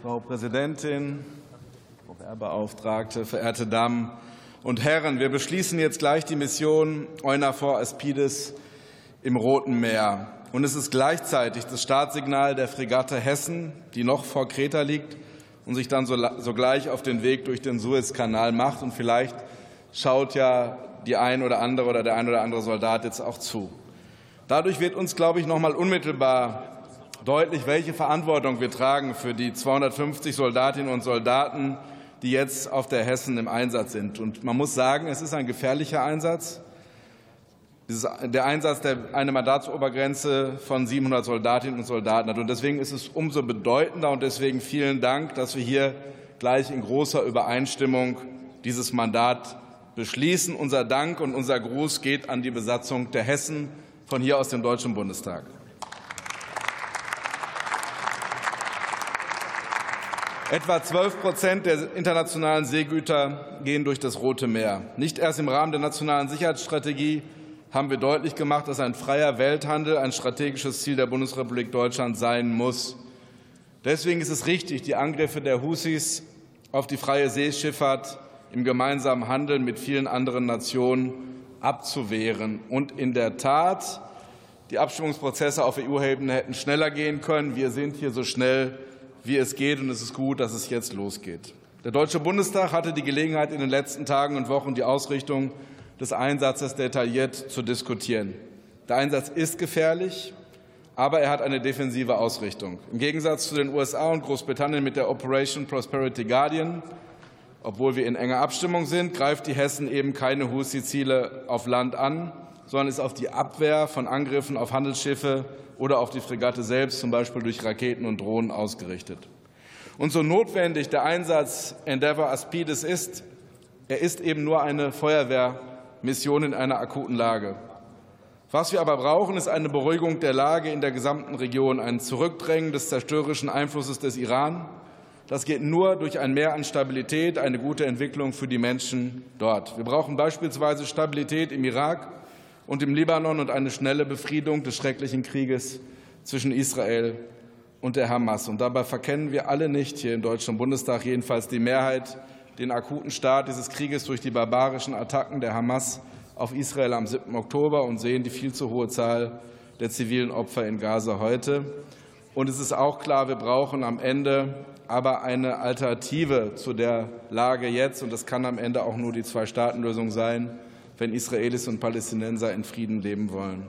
Frau Präsidentin, Frau Wehrbeauftragte, verehrte Damen und Herren! Wir beschließen jetzt gleich die Mission EUNAVFOR Aspides im Roten Meer. Und es ist gleichzeitig das Startsignal der Fregatte Hessen, die noch vor Kreta liegt und sich dann sogleich auf den Weg durch den Suezkanal macht. Und vielleicht schaut ja die ein oder andere oder der ein oder andere Soldat jetzt auch zu. Dadurch wird uns, glaube ich, noch mal unmittelbar deutlich, welche Verantwortung wir tragen für die 250 Soldatinnen und Soldaten, die jetzt auf der Hessen im Einsatz sind. Und man muss sagen, es ist ein gefährlicher Einsatz der Einsatz, der eine Mandatsobergrenze von 700 Soldatinnen und Soldaten hat. Und deswegen ist es umso bedeutender und deswegen vielen Dank, dass wir hier gleich in großer Übereinstimmung dieses Mandat beschließen. Unser Dank und unser Gruß geht an die Besatzung der Hessen von hier aus dem Deutschen Bundestag. Etwa 12 Prozent der internationalen Seegüter gehen durch das Rote Meer. Nicht erst im Rahmen der nationalen Sicherheitsstrategie haben wir deutlich gemacht, dass ein freier Welthandel ein strategisches Ziel der Bundesrepublik Deutschland sein muss. Deswegen ist es richtig, die Angriffe der Husis auf die freie Seeschifffahrt im gemeinsamen Handeln mit vielen anderen Nationen abzuwehren. Und in der Tat, die Abstimmungsprozesse auf EU-Ebene hätten schneller gehen können. Wir sind hier so schnell, wie es geht, und es ist gut, dass es jetzt losgeht. Der Deutsche Bundestag hatte die Gelegenheit, in den letzten Tagen und Wochen die Ausrichtung des Einsatzes detailliert zu diskutieren. Der Einsatz ist gefährlich, aber er hat eine defensive Ausrichtung. Im Gegensatz zu den USA und Großbritannien mit der Operation Prosperity Guardian, obwohl wir in enger Abstimmung sind, greift die Hessen eben keine Husi-Ziele auf Land an, sondern ist auf die Abwehr von Angriffen auf Handelsschiffe oder auf die Fregatte selbst, zum Beispiel durch Raketen und Drohnen, ausgerichtet. Und so notwendig der Einsatz Endeavour Aspides ist, er ist eben nur eine Feuerwehr Mission in einer akuten Lage. Was wir aber brauchen, ist eine Beruhigung der Lage in der gesamten Region, ein Zurückdrängen des zerstörerischen Einflusses des Iran. Das geht nur durch ein Mehr an Stabilität, eine gute Entwicklung für die Menschen dort. Wir brauchen beispielsweise Stabilität im Irak und im Libanon und eine schnelle Befriedung des schrecklichen Krieges zwischen Israel und der Hamas. Und dabei verkennen wir alle nicht, hier im Deutschen Bundestag jedenfalls die Mehrheit, den akuten Start dieses Krieges durch die barbarischen Attacken der Hamas auf Israel am 7. Oktober und sehen die viel zu hohe Zahl der zivilen Opfer in Gaza heute. Und es ist auch klar, wir brauchen am Ende aber eine Alternative zu der Lage jetzt. Und das kann am Ende auch nur die Zwei-Staaten-Lösung sein, wenn Israelis und Palästinenser in Frieden leben wollen.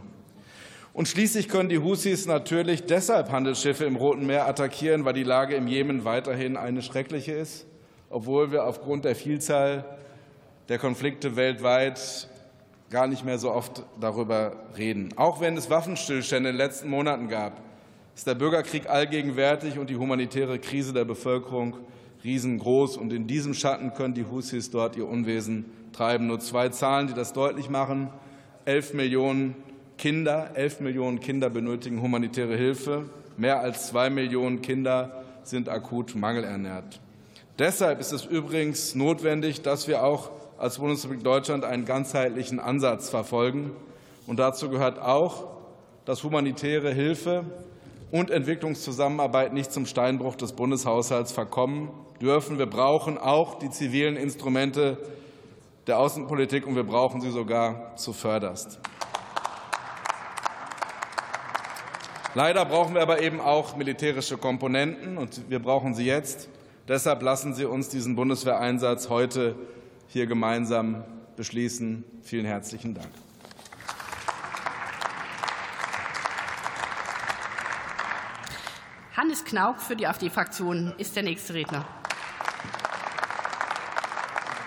Und schließlich können die Husis natürlich deshalb Handelsschiffe im Roten Meer attackieren, weil die Lage im Jemen weiterhin eine schreckliche ist obwohl wir aufgrund der Vielzahl der Konflikte weltweit gar nicht mehr so oft darüber reden. Auch wenn es Waffenstillstände in den letzten Monaten gab, ist der Bürgerkrieg allgegenwärtig und die humanitäre Krise der Bevölkerung riesengroß. Und in diesem Schatten können die Husis dort ihr Unwesen treiben. Nur zwei Zahlen, die das deutlich machen. Elf Millionen Kinder, elf Millionen Kinder benötigen humanitäre Hilfe. Mehr als zwei Millionen Kinder sind akut mangelernährt. Deshalb ist es übrigens notwendig, dass wir auch als Bundesrepublik Deutschland einen ganzheitlichen Ansatz verfolgen. Und dazu gehört auch, dass humanitäre Hilfe und Entwicklungszusammenarbeit nicht zum Steinbruch des Bundeshaushalts verkommen dürfen. Wir brauchen auch die zivilen Instrumente der Außenpolitik, und wir brauchen sie sogar zuvörderst. Leider brauchen wir aber eben auch militärische Komponenten, und wir brauchen sie jetzt. Deshalb lassen Sie uns diesen Bundeswehreinsatz heute hier gemeinsam beschließen. Vielen herzlichen Dank. Hannes Knauk für die AfD-Fraktion ist der nächste Redner.